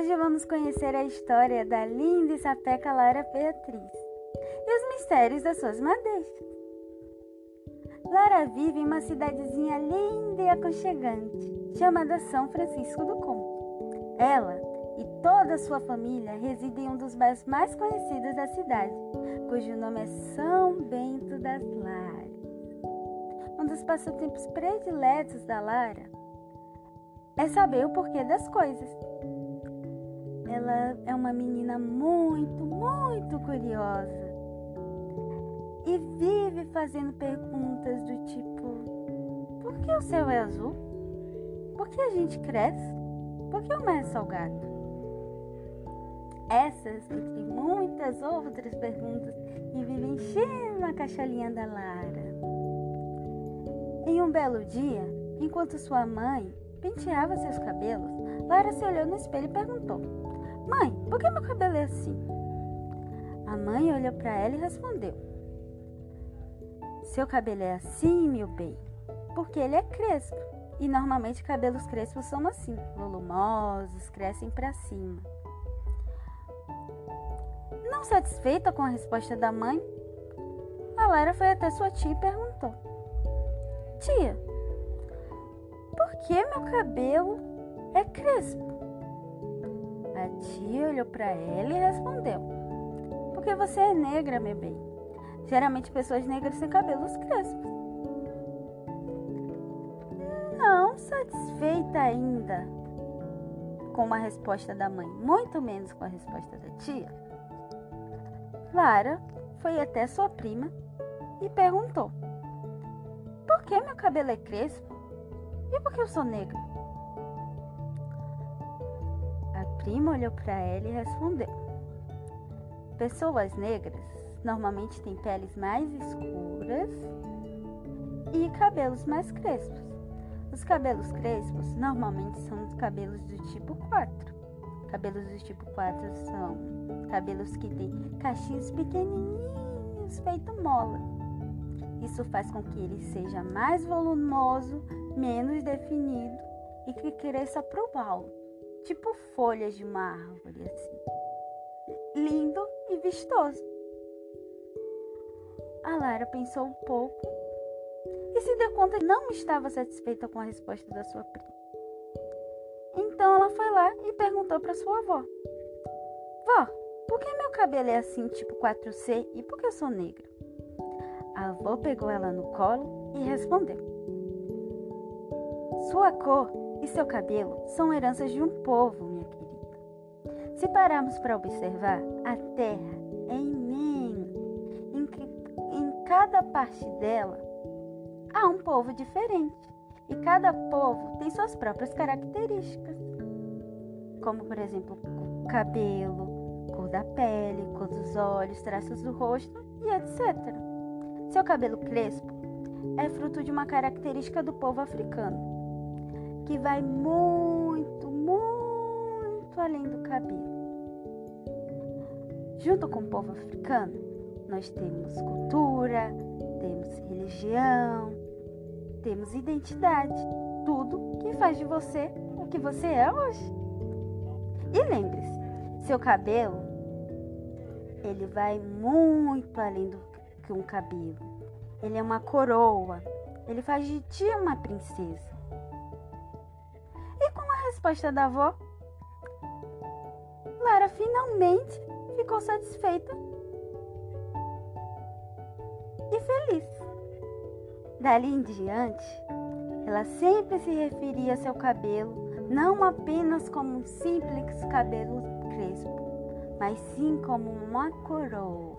Hoje vamos conhecer a história da linda e sapeca Lara Beatriz e os mistérios das suas madeixas. Lara vive em uma cidadezinha linda e aconchegante, chamada São Francisco do Conde. Ela e toda a sua família residem em um dos bairros mais conhecidos da cidade, cujo nome é São Bento das Lares. Um dos passatempos prediletos da Lara é saber o porquê das coisas. Ela é uma menina muito, muito curiosa e vive fazendo perguntas do tipo: por que o céu é azul? Por que a gente cresce? Por que o mar é salgado? Essas, entre muitas outras perguntas que vivem enchendo a cacholinha da Lara. Em um belo dia, enquanto sua mãe penteava seus cabelos, Lara se olhou no espelho e perguntou: Mãe, por que meu cabelo é assim? A mãe olhou para ela e respondeu: Seu cabelo é assim, meu bem, porque ele é crespo. E normalmente cabelos crespos são assim, volumosos, crescem para cima. Não satisfeita com a resposta da mãe, a Lara foi até sua tia e perguntou: Tia, por que meu cabelo é crespo? Tia olhou para ela e respondeu: Porque você é negra, meu bem. Geralmente pessoas negras têm cabelos crespos. Não satisfeita ainda com a resposta da mãe, muito menos com a resposta da tia, Lara foi até sua prima e perguntou: Por que meu cabelo é crespo? E por que eu sou negra? Prima olhou para ela e respondeu: Pessoas negras normalmente têm peles mais escuras e cabelos mais crespos. Os cabelos crespos normalmente são os cabelos do tipo 4. Cabelos do tipo 4 são cabelos que têm cachinhos pequenininhos feito mola. Isso faz com que ele seja mais volumoso, menos definido e que cresça para o alto, tipo folhas de uma árvore assim. Lindo e vistoso. A Lara pensou um pouco e se deu conta que não estava satisfeita com a resposta da sua prima. Então ela foi lá e perguntou para sua avó: Vó, por que meu cabelo é assim, tipo 4C, e por que eu sou negra? A avó pegou ela no colo e respondeu: Sua cor e seu cabelo são heranças de um povo, minha querida. Se pararmos para observar, a terra é imensa. Em, em cada parte dela há um povo diferente. E cada povo tem suas próprias características, como por exemplo, cabelo, cor da pele, cor dos olhos, traços do rosto e etc. Seu cabelo crespo é fruto de uma característica do povo africano, que vai muito, muito além do cabelo. Junto com o povo africano, nós temos cultura, temos religião, temos identidade, tudo que faz de você o que você é hoje. E lembre-se, seu cabelo ele vai muito além do que um cabelo. Ele é uma coroa. Ele faz de ti uma princesa. Resposta da avó, Lara finalmente ficou satisfeita e feliz. Dali em diante, ela sempre se referia a seu cabelo não apenas como um simples cabelo crespo, mas sim como uma coroa.